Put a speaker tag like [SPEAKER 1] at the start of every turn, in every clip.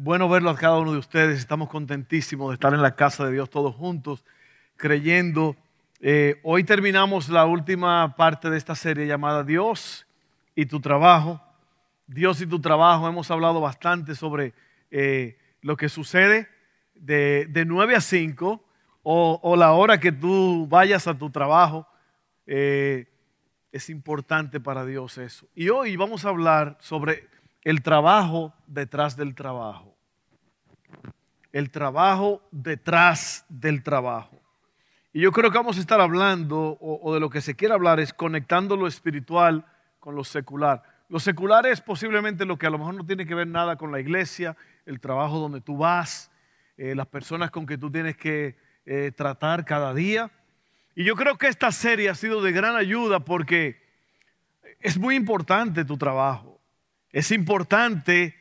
[SPEAKER 1] bueno verlo a cada uno de ustedes. Estamos contentísimos de estar en la casa de Dios todos juntos, creyendo. Eh, hoy terminamos la última parte de esta serie llamada Dios y tu trabajo. Dios y tu trabajo. Hemos hablado bastante sobre eh, lo que sucede de, de 9 a 5 o, la hora que tú vayas a tu trabajo. Eh, es importante para Dios eso. Y hoy vamos a hablar sobre el trabajo detrás del trabajo. El trabajo detrás del trabajo. Y yo creo que vamos a estar hablando, o, de lo que se quiere hablar, es conectando lo espiritual con lo secular. Lo secular es posiblemente lo que a lo mejor no tiene que ver nada con la iglesia, el trabajo donde tú vas, eh, las personas con que tú tienes que eh, tratar cada día. Y yo creo que esta serie ha sido de gran ayuda porque es muy importante tu trabajo. Es importante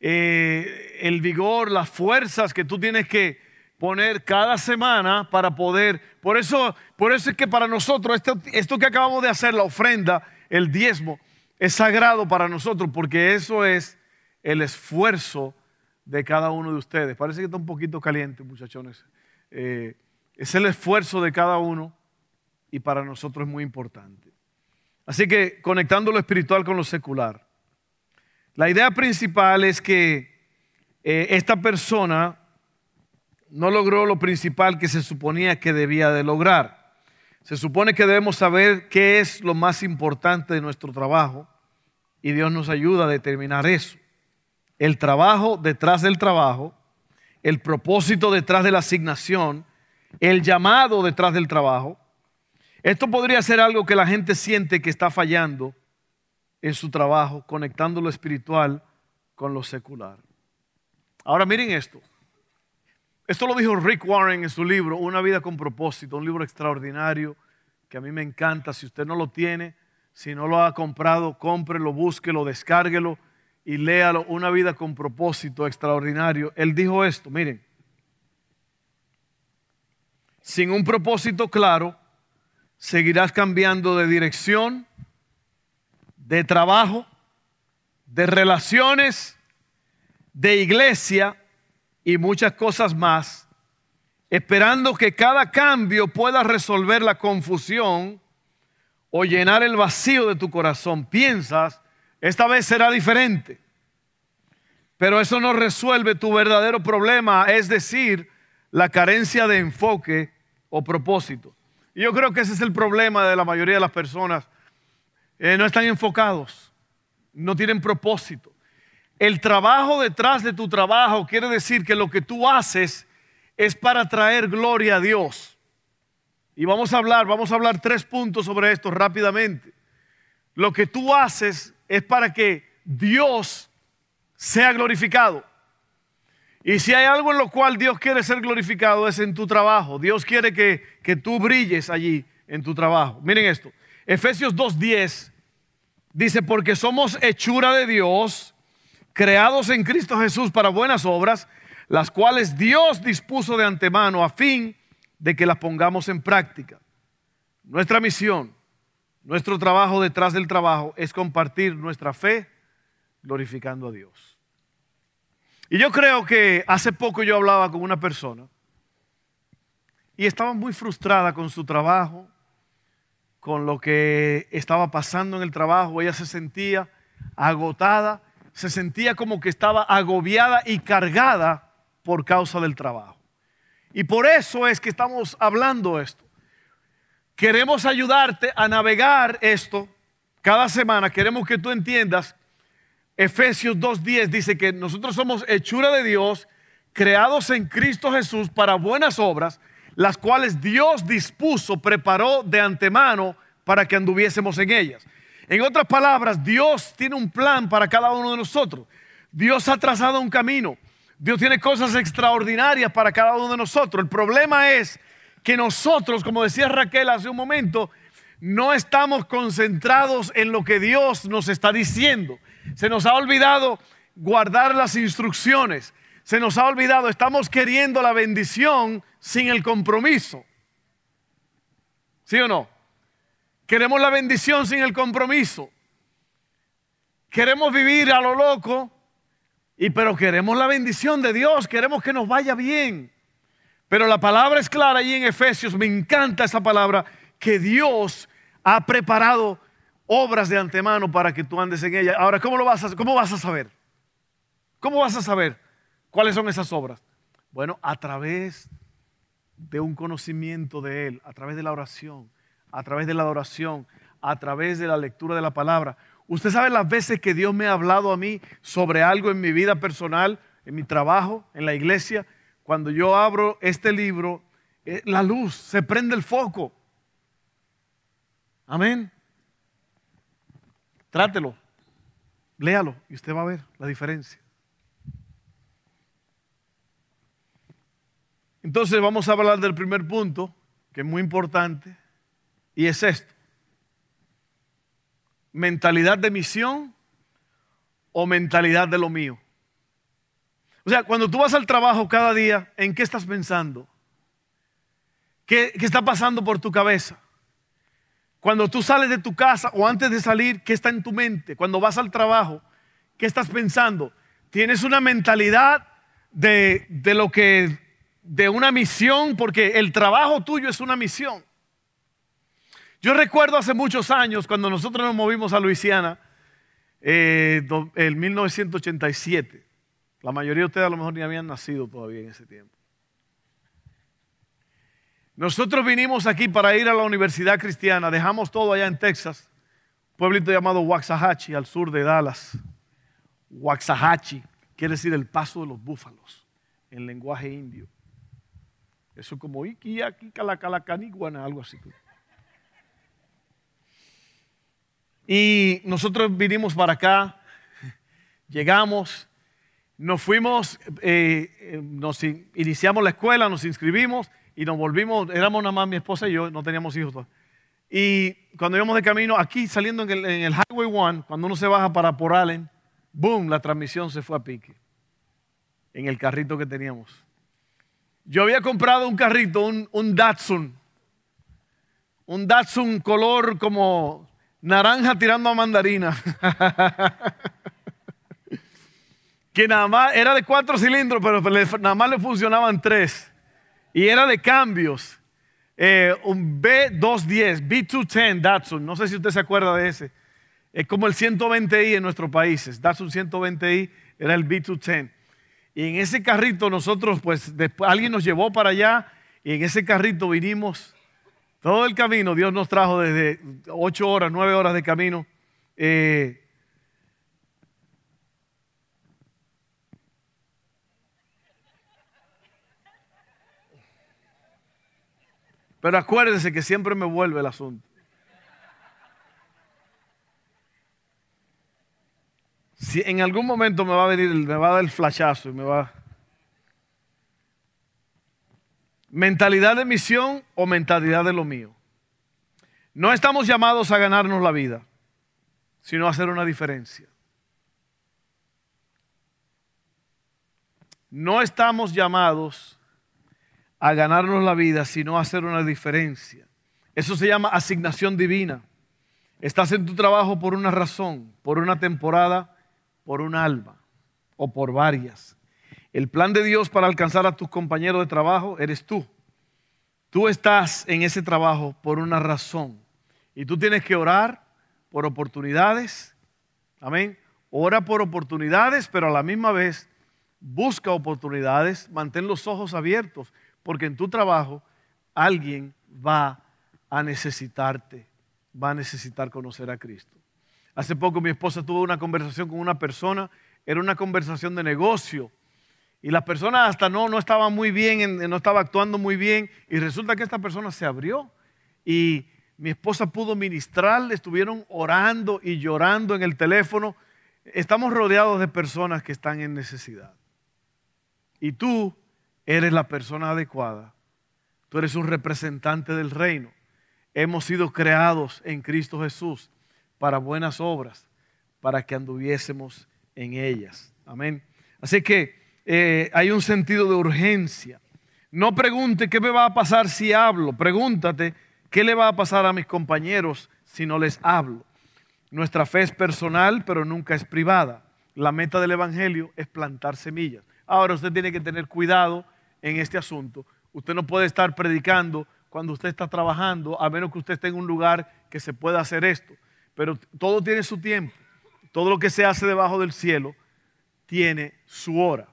[SPEAKER 1] eh, el vigor, las fuerzas que tú tienes que poner cada semana para poder. Por eso, por eso es que para nosotros esto, esto que acabamos de hacer, la ofrenda, el diezmo, es sagrado para nosotros porque eso es el esfuerzo de cada uno de ustedes. Parece que está un poquito caliente, muchachones. Eh, es el esfuerzo de cada uno y para nosotros es muy importante. Así que conectando lo espiritual con lo secular. La idea principal es que eh, esta persona no logró lo principal que se suponía que debía de lograr. Se supone que debemos saber qué es lo más importante de nuestro trabajo y Dios nos ayuda a determinar eso. El trabajo detrás del trabajo, el propósito detrás de la asignación, el llamado detrás del trabajo. Esto podría ser algo que la gente siente que está fallando en su trabajo, conectando lo espiritual con lo secular. Ahora miren esto. Esto lo dijo Rick Warren en su libro, Una vida con propósito, un libro extraordinario que a mí me encanta. Si usted no lo tiene, si no lo ha comprado, cómprelo, búsquelo, descárguelo y léalo. Una vida con propósito extraordinario. Él dijo esto, miren. Sin un propósito claro, seguirás cambiando de dirección, de trabajo, de relaciones, de iglesia y muchas cosas más, esperando que cada cambio pueda resolver la confusión o llenar el vacío de tu corazón. Piensas, esta vez será diferente, pero eso no resuelve tu verdadero problema, es decir, la carencia de enfoque o propósito. Y yo creo que ese es el problema de la mayoría de las personas eh, no están enfocados, no tienen propósito. El trabajo detrás de tu trabajo quiere decir que lo que tú haces es para traer gloria a Dios. Y vamos a hablar, vamos a hablar tres puntos sobre esto rápidamente. Lo que tú haces es para que Dios sea glorificado. Y si hay algo en lo cual Dios quiere ser glorificado es en tu trabajo. Dios quiere que, que tú brilles allí en tu trabajo. Miren esto. Efesios 2.10 dice, porque somos hechura de Dios, creados en Cristo Jesús para buenas obras, las cuales Dios dispuso de antemano a fin de que las pongamos en práctica. Nuestra misión, nuestro trabajo detrás del trabajo es compartir nuestra fe glorificando a Dios. Y yo creo que hace poco yo hablaba con una persona y estaba muy frustrada con su trabajo, con lo que estaba pasando en el trabajo. Ella se sentía agotada, se sentía como que estaba agobiada y cargada por causa del trabajo. Y por eso es que estamos hablando esto. Queremos ayudarte a navegar esto cada semana. Queremos que tú entiendas. Efesios 2.10 dice que nosotros somos hechura de Dios, creados en Cristo Jesús para buenas obras, las cuales Dios dispuso, preparó de antemano para que anduviésemos en ellas. En otras palabras, Dios tiene un plan para cada uno de nosotros. Dios ha trazado un camino. Dios tiene cosas extraordinarias para cada uno de nosotros. El problema es que nosotros, como decía Raquel hace un momento, no estamos concentrados en lo que Dios nos está diciendo. Se nos ha olvidado guardar las instrucciones. Se nos ha olvidado, estamos queriendo la bendición sin el compromiso. ¿Sí o no? Queremos la bendición sin el compromiso. Queremos vivir a lo loco y pero queremos la bendición de Dios, queremos que nos vaya bien. Pero la palabra es clara ahí en Efesios, me encanta esa palabra, que Dios ha preparado obras de antemano para que tú andes en ella. Ahora, ¿cómo, lo vas a, ¿cómo vas a saber? ¿Cómo vas a saber cuáles son esas obras? Bueno, a través de un conocimiento de Él, a través de la oración, a través de la adoración, a través de la lectura de la palabra. Usted sabe las veces que Dios me ha hablado a mí sobre algo en mi vida personal, en mi trabajo, en la iglesia. Cuando yo abro este libro, eh, la luz, se prende el foco. Amén. Trátelo, léalo y usted va a ver la diferencia. Entonces vamos a hablar del primer punto, que es muy importante, y es esto mentalidad de misión o mentalidad de lo mío. O sea, cuando tú vas al trabajo cada día, ¿en qué estás pensando? ¿Qué, está pasando por tu cabeza? Cuando tú sales de tu casa o antes de salir, ¿qué está en tu mente? Cuando vas al trabajo, ¿qué estás pensando? Tienes una mentalidad de, de lo que, de una misión, porque el trabajo tuyo es una misión. Yo recuerdo hace muchos años cuando nosotros nos movimos a Luisiana, eh, en 1987. La mayoría de ustedes a lo mejor ni habían nacido todavía en ese tiempo. Nosotros vinimos aquí para ir a la Universidad Cristiana, dejamos todo allá en Texas, pueblito llamado Waxahachie, al sur de Dallas. Waxahachie quiere decir el paso de los búfalos en lenguaje indio. Eso como iki, aquí, algo así. Y nosotros vinimos para acá, llegamos, nos fuimos, eh, eh, nos iniciamos la escuela, nos inscribimos y nos volvimos, éramos nada más mi esposa y yo, no teníamos hijos. Y cuando íbamos de camino, aquí saliendo en el, Highway 1, cuando uno se baja para Por Allen, boom, la transmisión se fue a pique en el carrito que teníamos. Yo había comprado un carrito, un, un Datsun, un Datsun color como naranja tirando a mandarina. que nada más era de cuatro cilindros, pero nada más le funcionaban tres. Y era de cambios. Eh, un B210, B210 Datsun, no sé si usted se acuerda de ese. Es como el 120i en nuestros países. Datsun 120i era el B210. Y en ese carrito nosotros, pues, alguien nos llevó para allá y en ese carrito vinimos todo el camino Dios nos trajo desde ocho horas, nueve horas de camino. Eh, pero acuérdense que siempre me vuelve el asunto. Si en algún momento me va a venir, me va a dar el flashazo y me va mentalidad de misión o mentalidad de lo mío. No estamos llamados a ganarnos la vida, sino a hacer una diferencia. No estamos llamados a ganarnos la vida, sino a hacer una diferencia. Eso se llama asignación divina. Estás en tu trabajo por una razón, por una temporada, por un alma o por varias. El plan de Dios para alcanzar a tus compañeros de trabajo eres tú. Tú estás en ese trabajo por una razón. Y tú tienes que orar por oportunidades. Amén. Ora por oportunidades, pero a la misma vez busca oportunidades. Mantén los ojos abiertos, porque en tu trabajo alguien va a necesitarte, va a necesitar conocer a Cristo. Hace poco mi esposa tuvo una conversación con una persona, era una conversación de negocio y las personas hasta no, no estaban muy bien, no estaba actuando muy bien. Y resulta que esta persona se abrió. Y mi esposa pudo ministrar, estuvieron orando y llorando en el teléfono. Estamos rodeados de personas que están en necesidad. Y tú eres la persona adecuada. Tú eres un representante del reino. Hemos sido creados en Cristo Jesús para buenas obras, para que anduviésemos en ellas. Amén. Así que eh, hay un sentido de urgencia. No pregunte qué me va a pasar si hablo. Pregúntate qué le va a pasar a mis compañeros si no les hablo. Nuestra fe es personal, pero nunca es privada. La meta del Evangelio es plantar semillas. Ahora usted tiene que tener cuidado en este asunto. Usted no puede estar predicando cuando usted está trabajando, a menos que usted esté en un lugar que se pueda hacer esto. Pero todo tiene su tiempo. Todo lo que se hace debajo del cielo tiene su hora.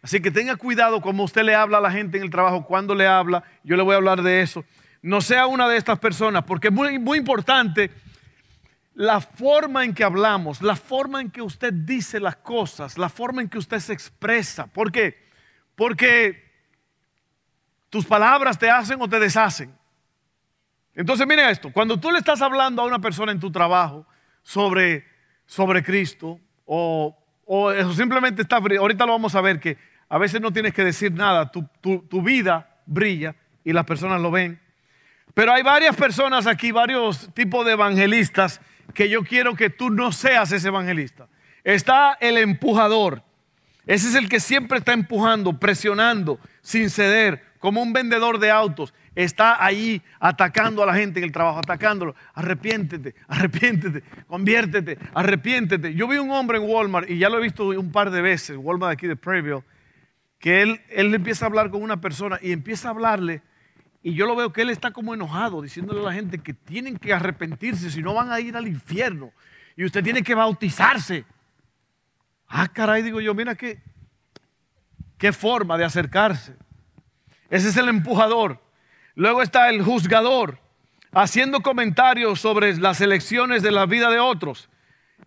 [SPEAKER 1] Así que tenga cuidado como usted le habla a la gente en el trabajo, cuando le habla. Yo le voy a hablar de eso. No sea una de estas personas, porque es muy, muy importante la forma en que hablamos, la forma en que usted dice las cosas, la forma en que usted se expresa. ¿Por qué? Porque tus palabras te hacen o te deshacen. Entonces, mire esto, cuando tú le estás hablando a una persona en tu trabajo sobre, sobre Cristo o, o simplemente está, ahorita lo vamos a ver que a veces no tienes que decir nada, tu, tu vida brilla y las personas lo ven. Pero hay varias personas aquí, varios tipos de evangelistas que yo quiero que tú no seas ese evangelista. Está el empujador. Ese es el que siempre está empujando, presionando, sin ceder, como un vendedor de autos. Está ahí atacando a la gente en el trabajo, atacándolo. Arrepiéntete, arrepiéntete, conviértete, arrepiéntete. Yo vi un hombre en Walmart y ya lo he visto un par de veces, Walmart aquí de Preville, que él, él empieza a hablar con una persona y empieza a hablarle y yo lo veo que él está como enojado, diciéndole a la gente que tienen que arrepentirse, si no van a ir al infierno. Y usted tiene que bautizarse. Ah, caray, digo yo, mira qué, qué forma de acercarse. Ese es el empujador. Luego está el juzgador, haciendo comentarios sobre las elecciones de la vida de otros.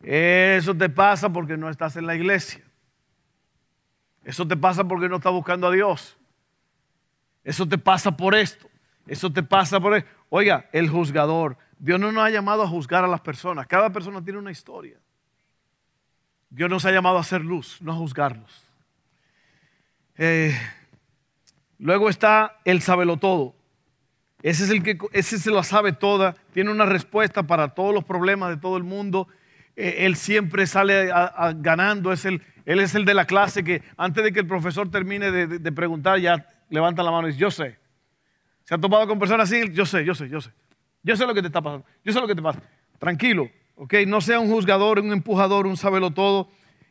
[SPEAKER 1] Eso te pasa porque no estás en la iglesia. Eso te pasa porque no estás buscando a Dios. Eso te pasa por esto. Eso te pasa por esto. Oiga, el juzgador. Dios no nos ha llamado a juzgar a las personas. Cada persona tiene una historia. Dios nos ha llamado a hacer luz, no a juzgarlos. Eh, luego está el sabelo todo. Ese es el que ese se lo sabe toda, tiene una respuesta para todos los problemas de todo el mundo. Eh, él siempre sale ganando, es el, él es el de la clase que antes de que el profesor termine de preguntar ya levanta la mano y dice, yo sé. ¿Se ha topado con personas así? Yo sé, yo sé, yo sé. Yo sé lo que te está pasando. Yo sé lo que te pasa. Tranquilo, ¿ok? No sea un juzgador, un empujador, un sabelo todo.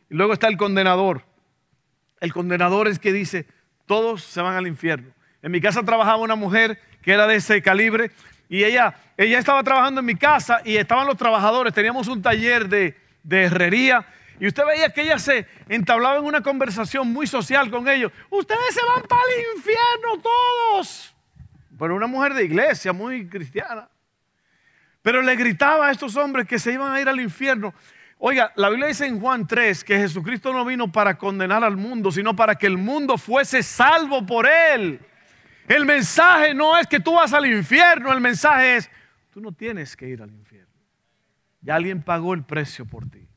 [SPEAKER 1] Y luego está el condenador. El condenador es que dice, todos se van al infierno. En mi casa trabajaba una mujer que era de ese calibre y ella, ella estaba trabajando en mi casa y estaban los trabajadores. Teníamos un taller de, de herrería y usted veía que ella se entablaba en una conversación muy social con ellos. Ustedes se van para el infierno todos. Pero una mujer de iglesia, muy cristiana. Pero le gritaba a estos hombres que se iban a ir al infierno. Oiga, la Biblia dice en Juan 3 que Jesucristo no vino para condenar al mundo, sino para que el mundo fuese salvo por él. El mensaje no es que tú vas al infierno, el mensaje es, tú no tienes que ir al infierno. Ya alguien pagó el precio por ti.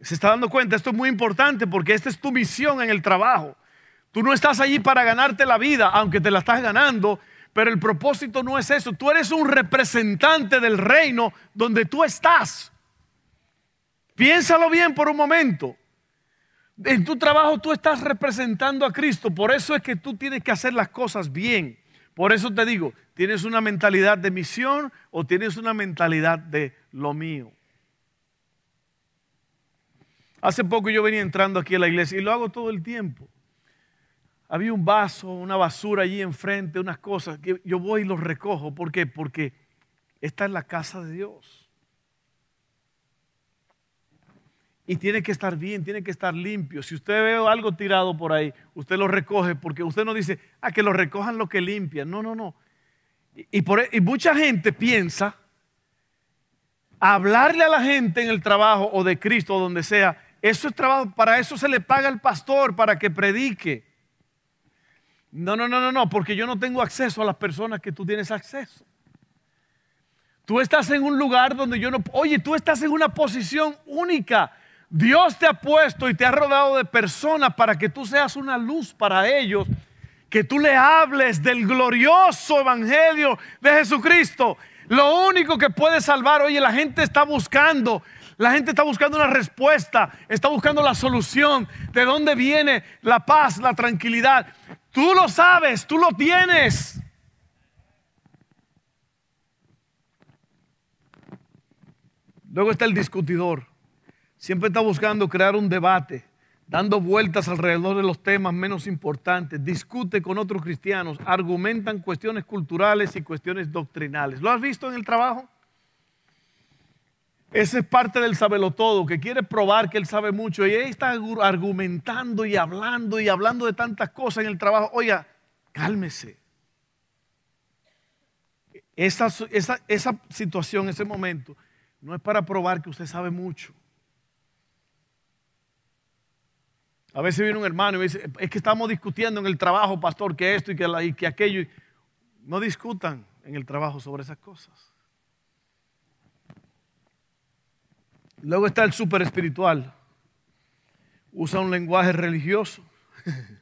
[SPEAKER 1] Se está dando cuenta, esto es muy importante porque esta es tu misión en el trabajo. Tú no estás allí para ganarte la vida, aunque te la estás ganando, pero el propósito no es eso. Tú eres un representante del reino donde tú estás. Piénsalo bien por un momento. En tu trabajo tú estás representando a Cristo, por eso es que tú tienes que hacer las cosas bien. Por eso te digo, ¿tienes una mentalidad de misión o tienes una mentalidad de lo mío? Hace poco yo venía entrando aquí a la iglesia y lo hago todo el tiempo. Había un vaso, una basura allí enfrente, unas cosas que yo voy y los recojo. ¿Por qué? Porque está en la casa de Dios. Y tiene que estar bien, tiene que estar limpio. Si usted ve algo tirado por ahí, usted lo recoge porque usted no dice, ah, que lo recojan lo que limpian. No, no, no. Y, por, y mucha gente piensa hablarle a la gente en el trabajo o de Cristo o donde sea eso es trabajo, para eso se le paga al pastor, para que predique. No, no, no, no, no, porque yo no tengo acceso a las personas que tú tienes acceso. Tú estás en un lugar donde yo no... Oye, tú estás en una posición única, Dios te ha puesto y te ha rodeado de personas para que tú seas una luz para ellos, que tú le hables del glorioso evangelio de Jesucristo. Lo único que puede salvar, oye, la gente está buscando, la gente está buscando una respuesta, está buscando la solución, de dónde viene la paz, la tranquilidad. Tú lo sabes, tú lo tienes. Luego está el discutidor. Siempre está buscando crear un debate, dando vueltas alrededor de los temas menos importantes. Discute con otros cristianos, argumentan cuestiones culturales y cuestiones doctrinales. ¿Lo has visto en el trabajo? Ese es parte del todo, que quiere probar que él sabe mucho y ahí está argumentando y hablando y hablando de tantas cosas en el trabajo. Oiga, cálmese. Esa situación, ese momento, no es para probar que usted sabe mucho. A veces viene un hermano y dice, es que estamos discutiendo en el trabajo, pastor, que esto y que, y que aquello. No discutan en el trabajo sobre esas cosas. Luego está el super espiritual. Usa un lenguaje religioso.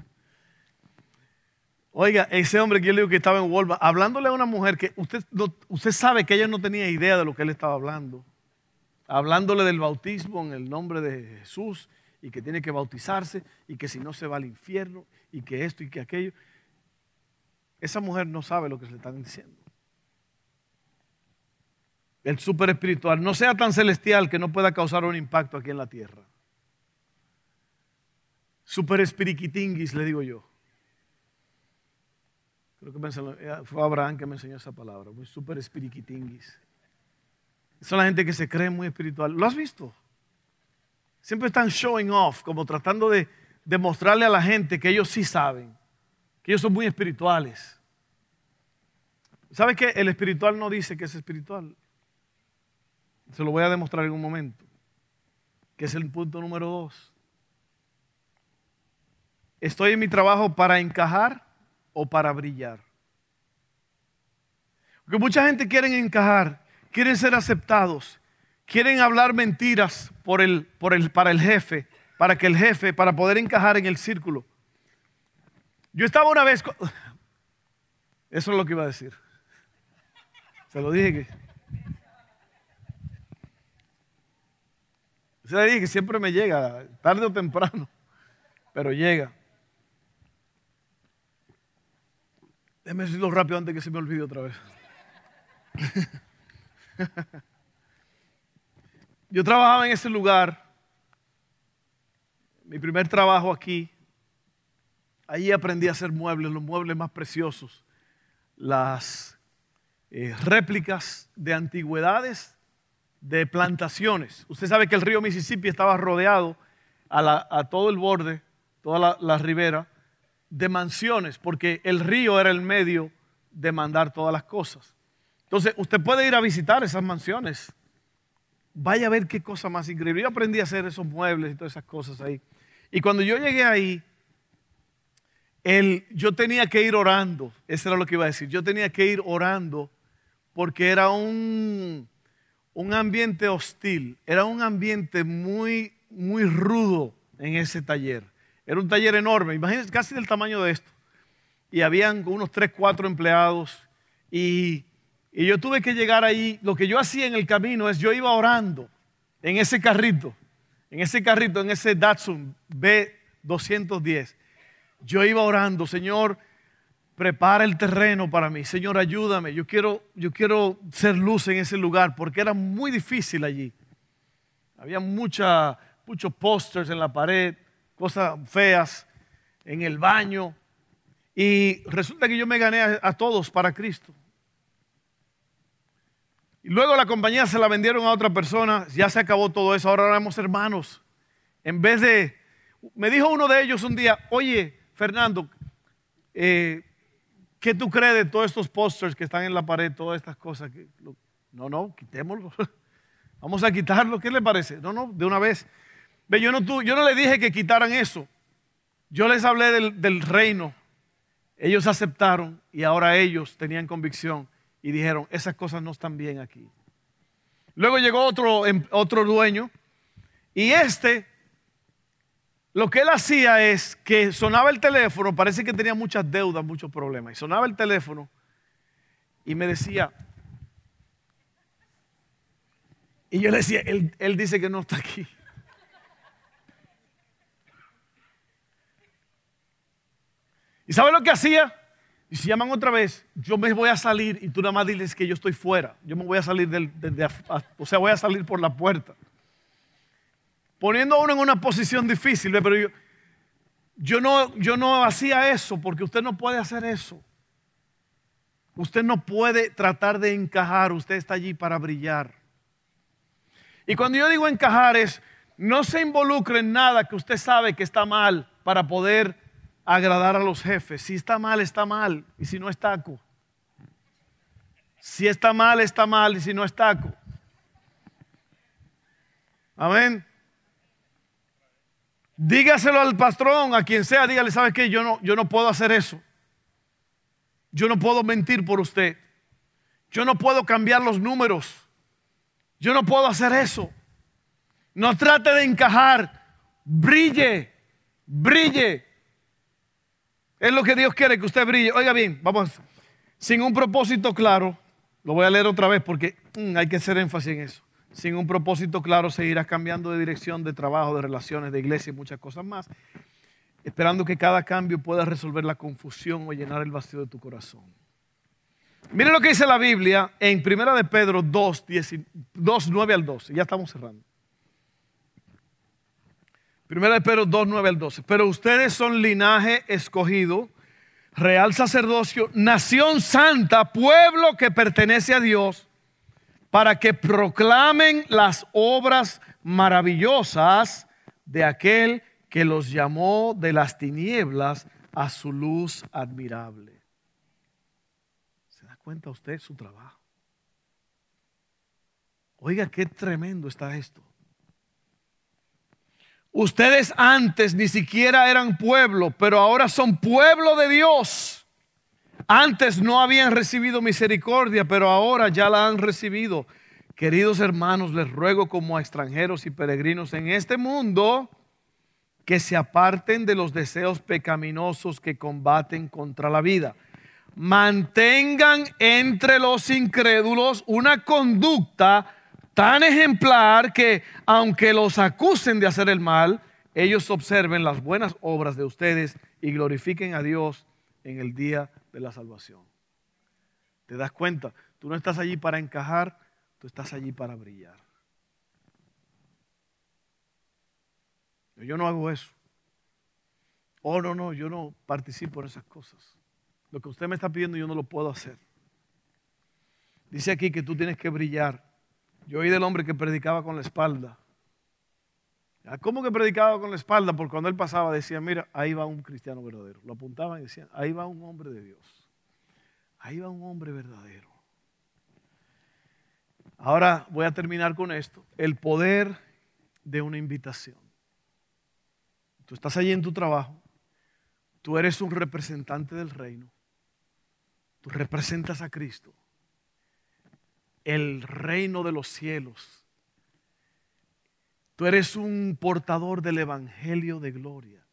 [SPEAKER 1] Oiga, ese hombre que yo le digo que estaba en Walmart, hablándole a una mujer que usted, usted sabe que ella no tenía idea de lo que él estaba hablando. Hablándole del bautismo en el nombre de Jesús y que tiene que bautizarse y que si no se va al infierno y que esto y que aquello. Esa mujer no sabe lo que se le están diciendo el super espiritual, no sea tan celestial que no pueda causar un impacto aquí en la tierra. Super espiriquitinguis, le digo yo. Creo que eh, fue Abraham que me enseñó esa palabra, muy super espiriquitinguis. Son la gente que se cree muy espiritual. ¿Lo has visto? Siempre están showing off, como tratando de demostrarle a la gente que ellos sí saben, que ellos son muy espirituales. ¿Sabe que el espiritual no dice que es espiritual? Se lo voy a demostrar en un momento, que es el punto número dos. ¿Estoy en mi trabajo para encajar o para brillar? Porque mucha gente quiere encajar, quieren ser aceptados, quieren hablar mentiras por el, por el, para el jefe, para que el jefe, para poder encajar en el círculo. Yo estaba una vez, eso es lo que iba a decir. Se lo dije que Se le dije que siempre me llega, tarde o temprano, pero llega. Déjame decirlo rápido antes que se me olvide otra vez. Yo trabajaba en ese lugar, mi primer trabajo aquí. Allí aprendí a hacer muebles, los muebles más preciosos, las eh, réplicas de antigüedades de plantaciones. Usted sabe que el río Mississippi estaba rodeado a, todo el borde, toda la, ribera, de mansiones, porque el río era el medio de mandar todas las cosas. Entonces, usted puede ir a visitar esas mansiones. Vaya a ver qué cosa más increíble. Yo aprendí a hacer esos muebles y todas esas cosas ahí. Y cuando yo llegué ahí, el, yo tenía que ir orando. Eso era lo que iba a decir. Yo tenía que ir orando porque era un, un ambiente hostil, era un ambiente muy, muy rudo en ese taller. Era un taller enorme, imagínense, casi del tamaño de esto. Y habían unos 3, 4 empleados. Y, y yo tuve que llegar ahí. Lo que yo hacía en el camino es, yo iba orando en ese carrito, en ese carrito, en ese Datsun B210. Yo iba orando, Señor, prepara el terreno para mí. Señor, ayúdame. Yo quiero, yo quiero ser luz en ese lugar porque era muy difícil allí. Había mucha, muchos pósters en la pared, cosas feas en el baño. Y resulta que yo me gané a, todos para Cristo. Y luego la compañía se la vendieron a otra persona, ya se acabó todo eso, ahora éramos hermanos. En vez de, me dijo uno de ellos un día, oye, Fernando, eh, ¿Qué tú crees de todos estos pósters que están en la pared, todas estas cosas? No, no, quitémoslo. Vamos a quitarlo. ¿Qué le parece? No, no, de una vez. Ve, yo, no, yo no le dije que quitaran eso. Yo les hablé del reino. Ellos aceptaron y ahora ellos tenían convicción y dijeron, esas cosas no están bien aquí. Luego llegó otro, em, otro dueño Y este, lo que él hacía es que sonaba el teléfono, parece que tenía muchas deudas, muchos problemas, y sonaba el teléfono y me decía, y yo le decía, él, él dice que no está aquí. ¿Y sabe lo que hacía? Y si llaman otra vez, yo me voy a salir y tú nada más diles que yo estoy fuera. Yo me voy a salir del, o sea, voy a salir por la puerta. Poniendo a uno en una posición difícil, pero yo, yo, no, yo no hacía eso porque usted no puede hacer eso. Usted no puede tratar de encajar, usted está allí para brillar. Y cuando yo digo encajar es, no se involucre en nada que usted sabe que está mal para poder agradar a los jefes. Si está mal, está mal. Y si no es taco. Si está mal, está mal. Y si no es taco. Amén. Dígaselo al patrón, a quien sea, dígale, ¿sabes qué? Yo no, yo no puedo hacer eso. Yo no puedo mentir por usted. Yo no puedo cambiar los números. Yo no puedo hacer eso. No trate de encajar. Brille, brille. Es lo que Dios quiere que usted brille. Oiga bien, vamos, sin un propósito claro, lo voy a leer otra vez porque mm, hay que hacer énfasis en eso. Sin un propósito claro seguirás cambiando de dirección, de trabajo, de relaciones, de iglesia y muchas cosas más, esperando que cada cambio pueda resolver la confusión o llenar el vacío de tu corazón. Mire lo que dice la Biblia en 1 de Pedro 2, 2, 9 al 12. Ya estamos cerrando. Primera de Pedro 2, 9 al 12. Pero ustedes son linaje escogido, real sacerdocio, nación santa, pueblo que pertenece a Dios, para que proclamen las obras maravillosas de aquel que los llamó de las tinieblas a su luz admirable. ¿Se da cuenta usted su trabajo? Oiga, qué tremendo está esto. Ustedes antes ni siquiera eran pueblo, pero ahora son pueblo de Dios. Antes no habían recibido misericordia, pero ahora ya la han recibido. Queridos hermanos, les ruego como a extranjeros y peregrinos en este mundo que se aparten de los deseos pecaminosos que combaten contra la vida. Mantengan entre los incrédulos una conducta tan ejemplar que aunque los acusen de hacer el mal, ellos observen las buenas obras de ustedes y glorifiquen a Dios en el día de la salvación. ¿Te das cuenta? Tú no estás allí para encajar, tú estás allí para brillar. Yo no hago eso. Oh, no, no, yo no participo en esas cosas. Lo que usted me está pidiendo yo no lo puedo hacer. Dice aquí que tú tienes que brillar yo oí del hombre que predicaba con la espalda. ¿Cómo que predicaba con la espalda? Porque cuando él pasaba decía, mira, ahí va un cristiano verdadero. Lo apuntaban y decían, ahí va un hombre de Dios. Ahí va un hombre verdadero. Ahora voy a terminar con esto. El poder de una invitación. Tú estás allí en tu trabajo. Tú eres un representante del reino. Tú representas a Cristo el reino de los cielos. Tú eres un portador del Evangelio de gloria.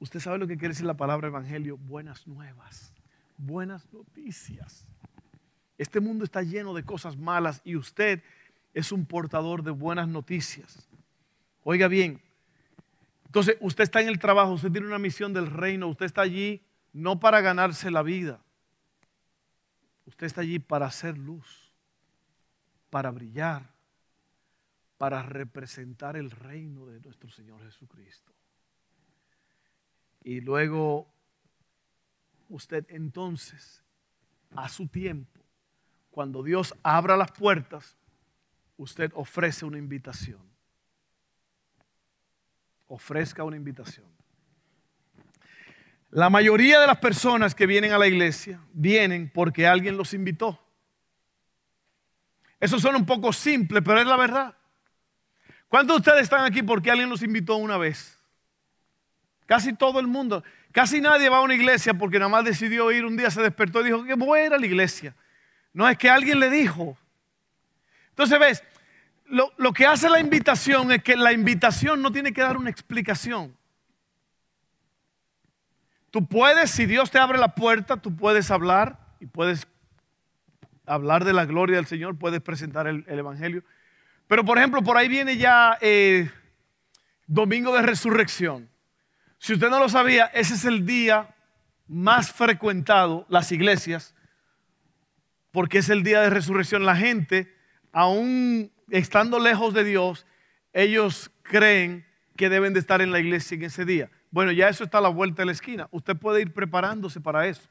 [SPEAKER 1] Usted sabe lo que quiere decir la palabra Evangelio, buenas nuevas, buenas noticias. Este mundo está lleno de cosas malas y usted es un portador de buenas noticias. Oiga bien, entonces usted está en el trabajo, usted tiene una misión del reino, usted está allí no para ganarse la vida, usted está allí para hacer luz para brillar, para representar el reino de nuestro Señor Jesucristo. Y luego usted entonces, a su tiempo, cuando Dios abra las puertas, usted ofrece una invitación. Ofrezca una invitación. La mayoría de las personas que vienen a la iglesia vienen porque alguien los invitó. Eso suena un poco simple, pero es la verdad. ¿Cuántos de ustedes están aquí porque alguien los invitó una vez? Casi todo el mundo. Casi nadie va a una iglesia porque nada más decidió ir un día, se despertó y dijo que voy a ir a la iglesia. No es que alguien le dijo. Entonces ves, lo, lo que hace la invitación es que la invitación no tiene que dar una explicación. Tú puedes, si Dios te abre la puerta, tú puedes hablar y puedes hablar de la gloria del Señor, puedes presentar el, Evangelio. Pero por ejemplo, por ahí viene ya eh, Domingo de Resurrección. Si usted no lo sabía, ese es el día más frecuentado, las iglesias, porque es el día de resurrección. La gente, aún estando lejos de Dios, ellos creen que deben de estar en la iglesia en ese día. Bueno, ya eso está a la vuelta de la esquina. Usted puede ir preparándose para eso.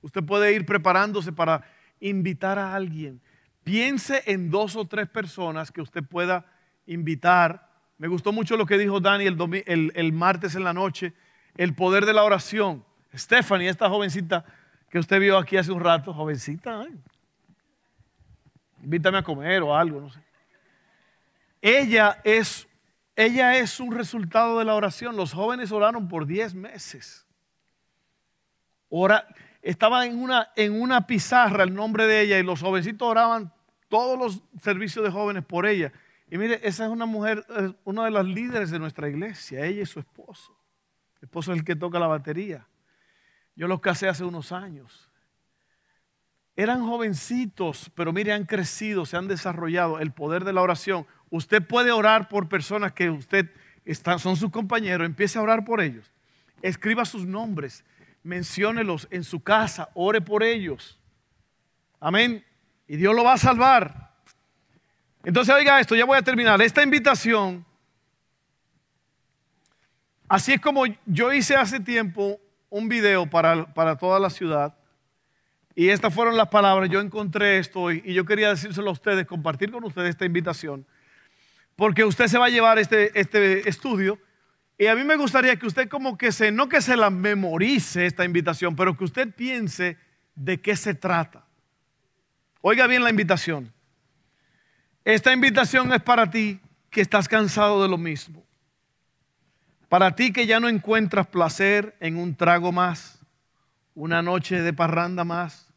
[SPEAKER 1] Usted puede ir preparándose para invitar a alguien. Piense en dos o tres personas que usted pueda invitar. Me gustó mucho lo que dijo Dani el, martes en la noche, el poder de la oración. Stephanie, esta jovencita que usted vio aquí hace un rato, jovencita, invítame a comer o algo, no sé. Ella es, ella es un resultado de la oración. Los jóvenes oraron por 10 meses. Ora, estaba en una, en una pizarra el nombre de ella y los jovencitos oraban todos los servicios de jóvenes por ella. Y mire, esa es una mujer, una de las líderes de nuestra iglesia, ella y su esposo. El esposo es el que toca la batería. Yo los casé hace unos años. Eran jovencitos, pero mire, han crecido, se han desarrollado el poder de la oración. Usted puede orar por personas que usted son sus compañeros, empiece a orar por ellos. Escriba sus nombres menciónelos en su casa, ore por ellos. Amén. Y Dios lo va a salvar. Entonces, oiga esto, ya voy a terminar. Esta invitación, así es como yo hice hace tiempo un video para, para toda la ciudad. Y estas fueron las palabras. Yo encontré esto y, y yo quería decírselo a ustedes, compartir con ustedes esta invitación. Porque usted se va a llevar este, este estudio y a mí me gustaría que usted como que se, no que se la memorice esta invitación, pero que usted piense de qué se trata. Oiga bien la invitación. Esta invitación es para ti que estás cansado de lo mismo. Para ti que ya no encuentras placer en un trago más, una noche de parranda más,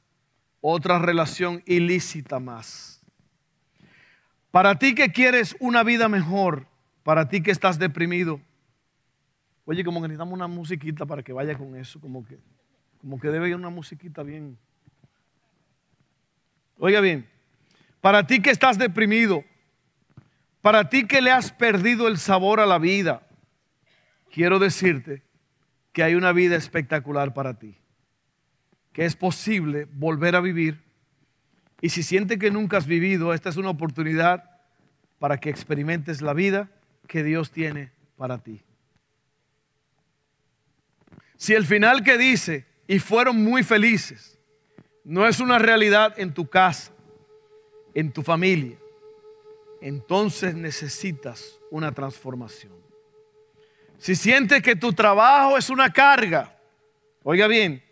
[SPEAKER 1] otra relación ilícita más. Para ti que quieres una vida mejor, para ti que estás deprimido, Oye, como que necesitamos una musiquita para que vaya con eso, como que, como que debe ir una musiquita bien. Oiga bien, para ti que estás deprimido, para ti que le has perdido el sabor a la vida, quiero decirte que hay una vida espectacular para ti, que es posible volver a vivir. Y si sientes que nunca has vivido, esta es una oportunidad para que experimentes la vida que Dios tiene para ti. Si el final que dice, y fueron muy felices, no es una realidad en tu casa, en tu familia, entonces necesitas una transformación. Si sientes que tu trabajo es una carga, oiga bien,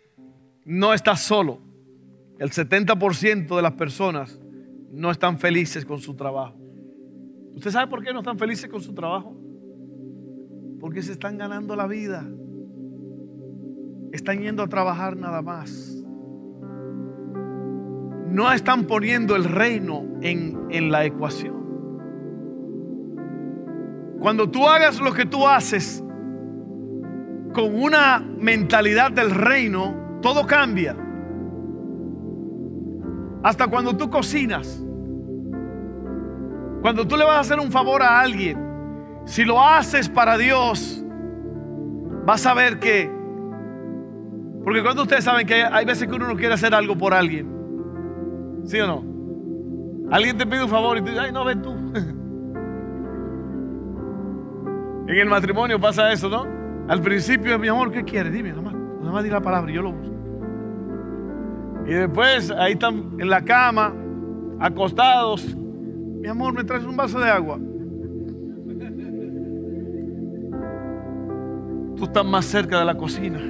[SPEAKER 1] no estás solo. El 70% de las personas no están felices con su trabajo. ¿Usted sabe por qué no están felices con su trabajo? Porque se están ganando la vida están yendo a trabajar nada más. No están poniendo el reino en, en la ecuación. Cuando tú hagas lo que tú haces con una mentalidad del reino, todo cambia. Hasta cuando tú cocinas. Cuando tú le vas a hacer un favor a alguien, si lo haces para Dios, vas a ver que porque cuando ustedes saben que hay veces que uno no quiere hacer algo por alguien. ¿Sí o no? Alguien te pide un favor y tú dices, ay, no, ven tú. en el matrimonio pasa eso, ¿no? Al principio, mi amor, ¿qué quieres? Dime, nada más, nada más di la palabra y yo lo busco. Y después, ahí están en la cama, acostados. Mi amor, ¿me traes un vaso de agua? Tú estás más cerca de la cocina.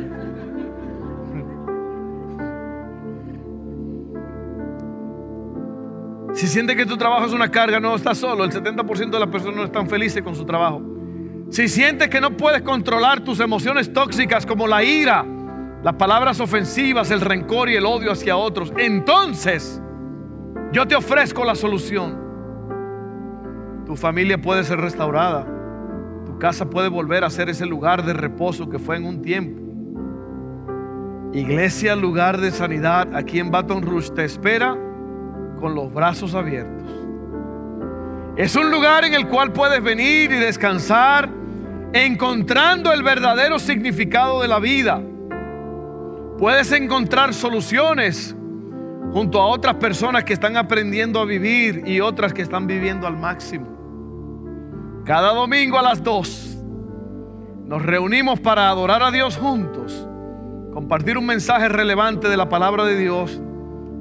[SPEAKER 1] Si sientes que tu trabajo es una carga, no estás solo. El 70% de las personas no están felices con su trabajo. Si sientes que no puedes controlar tus emociones tóxicas como la ira, las palabras ofensivas, el rencor y el odio hacia otros, entonces yo te ofrezco la solución. Tu familia puede ser restaurada. Tu casa puede volver a ser ese lugar de reposo que fue en un tiempo. Iglesia, lugar de sanidad, aquí en Baton Rouge te espera con los brazos abiertos. Es un lugar en el cual puedes venir y descansar encontrando el verdadero significado de la vida. Puedes encontrar soluciones junto a otras personas que están aprendiendo a vivir y otras que están viviendo al máximo. Cada domingo a las 2 nos reunimos para adorar a Dios juntos, compartir un mensaje relevante de la palabra de Dios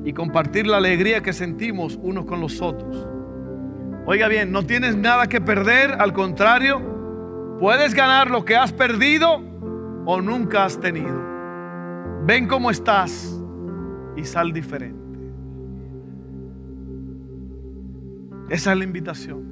[SPEAKER 1] y compartir la alegría que sentimos unos con los otros. Oiga bien, no tienes nada que perder, al contrario, puedes ganar lo que has perdido o nunca has tenido. Ven cómo estás y sal diferente. Esa es la invitación.